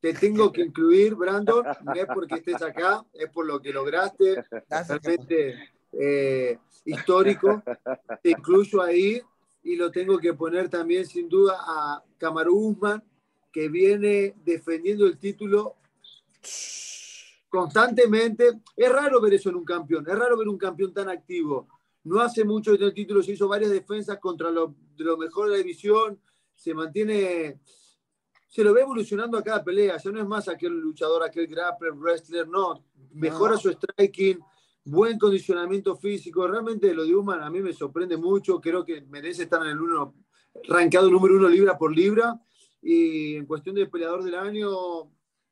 Te tengo que incluir, Brandon. No es porque estés acá, es por lo que lograste. Gracias, realmente eh, histórico. Te incluyo ahí y lo tengo que poner también sin duda a Kamaru Usman, que viene defendiendo el título constantemente. Es raro ver eso en un campeón, es raro ver un campeón tan activo. No hace mucho en el título se hizo varias defensas contra lo, de lo mejor de la división, se mantiene, se lo ve evolucionando a cada pelea, ya no es más aquel luchador, aquel grappler, wrestler, no, mejora No. su striking, buen condicionamiento físico, realmente lo de Human a mí me sorprende mucho, creo que merece estar en el uno, rankeado número uno libra por libra, y en cuestión de peleador del año,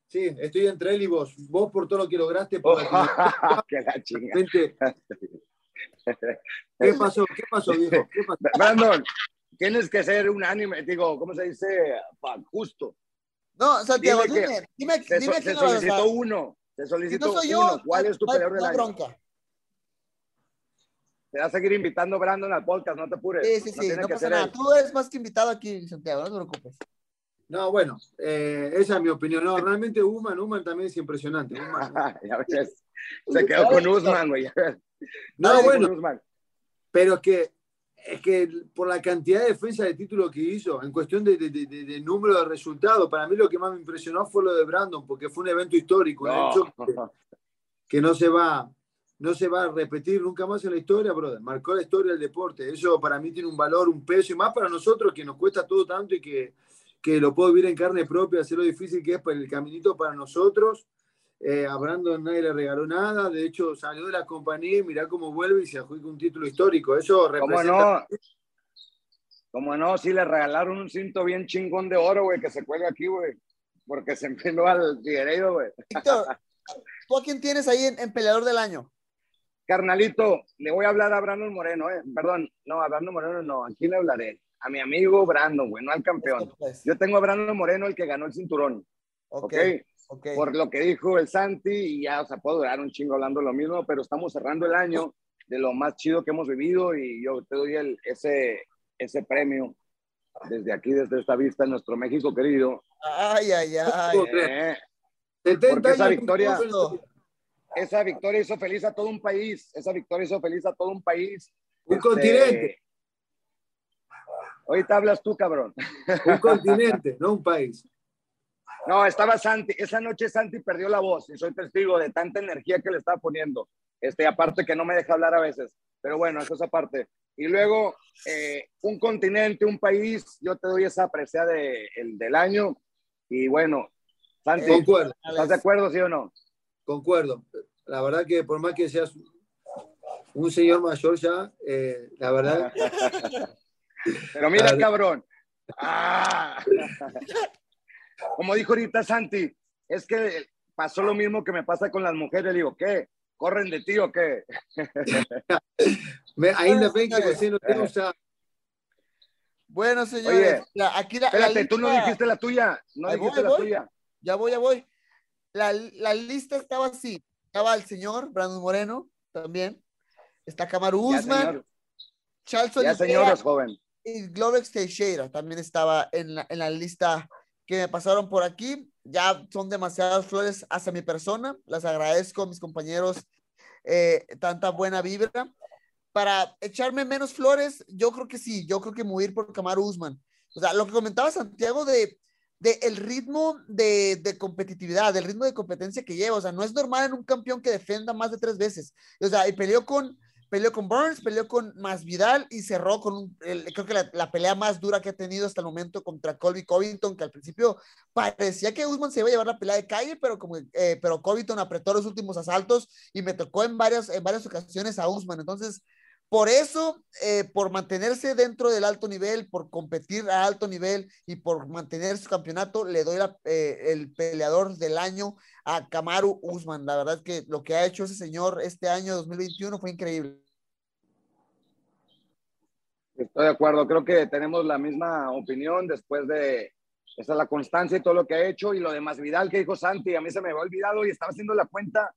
sí, estoy entre él y vos, vos por todo lo que lograste, por que la chinga. ¿Qué pasó? ¿Qué pasó, viejo? ¿Qué pasó? Brandon, tienes que ser unánime, digo, ¿cómo se dice? Justo. No, Santiago, Dile que- dime, dime, Se, dime se vas solicitó uno. Se Si solicitó no soy uno. yo, ¿Cuál es tu no peleador del no hay año? bronca. Te va a seguir invitando Brandon al podcast, no te apures. Sí, sí, sí, no pasa nada. él. Tú eres más que invitado aquí, Santiago, no te preocupes. No, bueno, eh, esa es mi opinión. No, realmente Human, Human también es impresionante. Human- ya ves. Se quedó con Usman, güey. No, Dale, bueno, pero es que, es que por la cantidad de defensa de título que hizo, en cuestión de, de- de- número de resultados, para mí lo que más me impresionó fue lo de Brandon, porque fue un evento histórico, un No. hecho que, que no se va no se va a repetir nunca más en la historia, brother. Marcó la historia del deporte. Eso para mí tiene un valor, un peso, y más para nosotros que nos cuesta todo tanto y que, que lo puedo vivir en carne propia, hacer lo difícil que es para el caminito para nosotros. Eh, a Brandon nadie le regaló nada, de hecho salió de la compañía y mirá cómo vuelve y se adjudica un título histórico. Eso ¿Cómo representa... no? ¿Cómo no? Sí, le regalaron un cinto bien chingón de oro, güey, que se cuelga aquí, güey. Porque se empinó al Figueiredo, güey. Víctor, ¿tú a quién tienes ahí en, en peleador del año? Carnalito, le voy a hablar a Brandon Moreno, eh. Perdón, no, a Brandon Moreno no. ¿A quién le hablaré? A mi amigo Brandon, güey, no al campeón. Pues, Yo tengo a Brandon Moreno, el que ganó el cinturón, ok, ¿ok? Ok. Por lo que dijo el Santi, y ya, o sea, puedo durar un chingo hablando lo mismo, pero estamos cerrando el año de lo más chido que hemos vivido y yo te doy el, ese, ese premio desde aquí, desde esta vista, en nuestro México querido. Ay, ay, ay. Eh, 70 Porque esa victoria- esa victoria hizo feliz a todo un país, esa victoria hizo feliz a todo un país. Un Este, continente. Ahorita hablas tú, cabrón. un continente, no un país. No, estaba Santi. Esa noche Santi perdió la voz y soy testigo de tanta energía que le estaba poniendo. Este, aparte que no me deja hablar a veces. Pero bueno, eso es aparte. Y luego, eh, un continente, un país, yo te doy esa apreciada de, el, del año. Y bueno, Santi, Concuerdo, ¿estás de acuerdo, sí o no? concuerdo. La verdad que por más que seas un señor mayor ya, eh, la verdad, Pero mira, cabrón. Ah. Como dijo ahorita Santi, es que pasó lo mismo que me pasa con las mujeres. Le digo, ¿qué? ¿Corren de ti o qué? ainda bem que señores. você não tem saco. Bueno, señores, Oye, la- aquí la, la Espérate, tú no dijiste la tuya. No Ahí dijiste voy, la voy. tuya. Ya voy, ya voy. La, la lista estaba así. Estaba el señor Brandon Moreno también. Está Kamaru Ya, Usman, señor. Charles Ya, joven. y Glorex Teixeira también estaba en la, en la lista que me pasaron por aquí. Ya son demasiadas flores hacia mi persona. Las agradezco mis compañeros eh, tanta buena vibra. Para echarme menos flores, yo creo que sí, yo creo que me voy ir por Kamaru Usman. O sea, lo que comentaba Santiago de, de el ritmo de, de competitividad, del ritmo de competencia que lleva. O sea, no es normal en un campeón que defenda más de tres veces. O sea, y peleó con, peleó con Burns, peleó con Masvidal y cerró con un, creo que la, pelea más dura que ha tenido hasta el momento contra Colby Covington, que al principio parecía que Usman se iba a llevar la pelea de calle, pero como eh, pero Covington apretó los últimos asaltos y me tocó en varias, en varias ocasiones a Usman. Entonces, por eso, eh, por mantenerse dentro del alto nivel, por competir a alto nivel y por mantener su campeonato, le doy eh, el peleador del año a Kamaru Usman. La verdad es que lo que ha hecho ese señor este año 2021 fue increíble. Estoy de acuerdo, creo que tenemos la misma opinión después de esa la constancia y todo lo que ha hecho y lo de Vidal que dijo Santi, a mí se me había olvidado y estaba haciendo la cuenta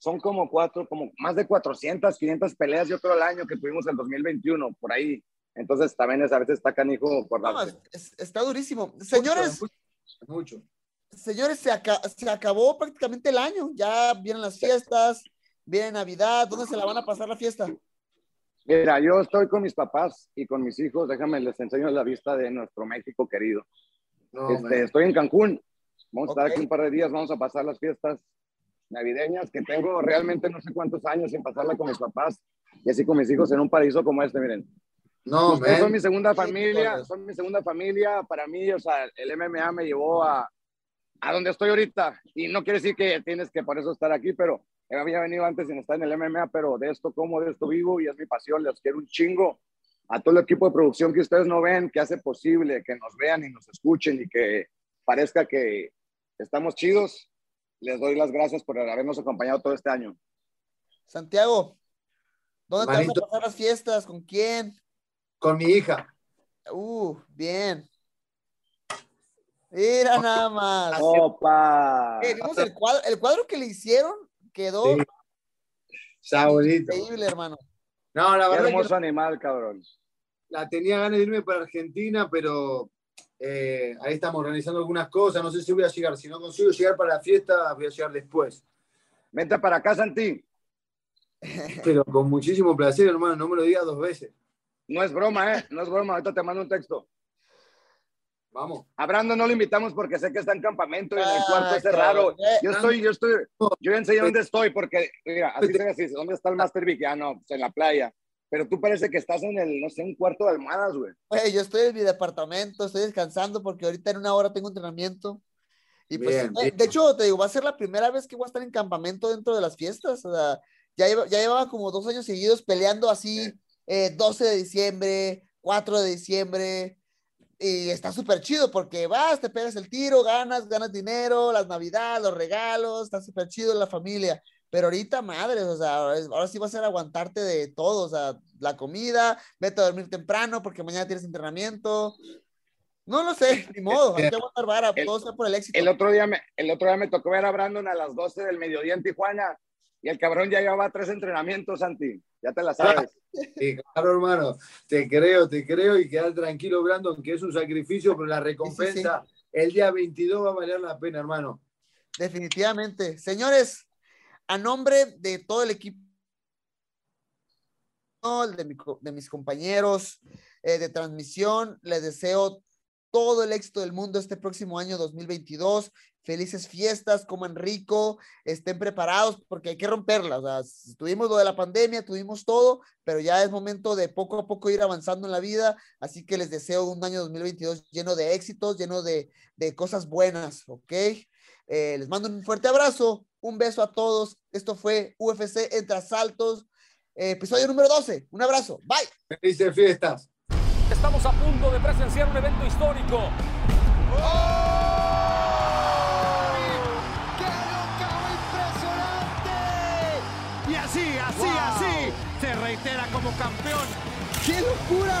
son como cuatro, como más de 400, 500 peleas, yo creo, al año que tuvimos en 2021, por ahí. Entonces también es, a veces está canijo por no, Está durísimo. Señores, mucho. Señores, se, se, acabó prácticamente el año. Ya vienen las fiestas, viene Navidad. ¿Dónde se la van a pasar la fiesta? Mira, yo estoy con mis papás y con mis hijos. Déjame, les enseño la vista de nuestro México querido. este, estoy en Cancún. Vamos a estar aquí un par de días. Vamos a pasar las fiestas navideñas que tengo realmente no sé cuántos años sin pasarla con mis papás y así con mis hijos en un paraíso como este, miren. No, son mi segunda familia, son mi segunda familia. Para mí, o sea, el MMA me llevó a, a donde estoy ahorita. Y no quiere decir que tienes que por eso estar aquí, pero había venido antes sin estar en el MMA, pero de esto como, de esto vivo y es mi pasión. Les quiero un chingo a todo el equipo de producción que ustedes no ven, que hace posible que nos vean y nos escuchen y que parezca que estamos chidos les doy las gracias por habernos acompañado todo este año. Santiago, ¿dónde te vas a pasar las fiestas? ¿Con quién? Con mi hija. Uh, bien. Mira nada más. Opa. Eh, el, cuadro, el cuadro que le hicieron quedó increíble, hermano. No, la verdad. Qué hermoso animal, cabrón. La tenía ganas de irme para Argentina, pero eh, ahí estamos organizando algunas cosas. No sé si voy a llegar. Si no consigo llegar para la fiesta, voy a llegar después. Vente para acá, Santi. Pero con muchísimo placer, hermano. No me lo digas dos veces. No es broma, ¿eh? No es broma. Ahorita te mando un texto. Vamos. A Brandon no lo invitamos porque sé que está en campamento y en el cuarto es raro. Yo estoy, yo estoy, yo enseño dónde estoy porque, mira, así te así, ¿dónde está el Master Vic? Ah, no, pues en la playa. Pero tú parece que estás en el, no sé, un cuarto de almohadas, güey. Güey, yo estoy en mi departamento, estoy descansando porque ahorita en una hora tengo entrenamiento. Y pues, de hecho, te digo, va a ser la primera vez que voy a estar en campamento dentro de las fiestas. O sea, ya, ya llevaba como dos años seguidos peleando así, 12 eh, de diciembre, 4 de diciembre. Y está súper chido porque vas, te pegas el tiro, ganas, ganas dinero, las navidades, los regalos, está súper chido la familia. Pero ahorita, madre, o sea, ahora sí va a ser aguantarte de todo, o sea, la comida, vete a dormir temprano porque mañana tienes entrenamiento. No lo sé, ni modo, hay que aguantar vara, todo sea por el éxito. El otro, día me, el otro día me tocó ver a Brandon a las 12 del mediodía en Tijuana y el cabrón ya llevaba tres entrenamientos, Santi. Ya te la sabes. Sí, claro, hermano. Te creo, te creo y quedar tranquilo, Brandon, que es un sacrificio, pero la recompensa el día 22 va a valer la pena, hermano. Definitivamente. Señores, a nombre de todo el equipo, de, mis compañeros eh, de transmisión, les deseo todo el éxito del mundo este próximo año 2022. Felices fiestas, coman rico, estén preparados porque hay que romperlas. O tuvimos lo de la pandemia, tuvimos todo, pero ya es momento de poco a poco ir avanzando en la vida. Así que les deseo un año 2022 lleno de éxitos, lleno de, de cosas buenas, ¿ok? Eh, les mando un fuerte abrazo, un beso a todos. Esto fue UFC Entre Asaltos, eh, episodio número 12. Un abrazo. Bye. Felices fiestas. Estamos a punto de presenciar un evento histórico. ¡Oh! Y así, así, así, se reitera como campeón. ¡Qué locura!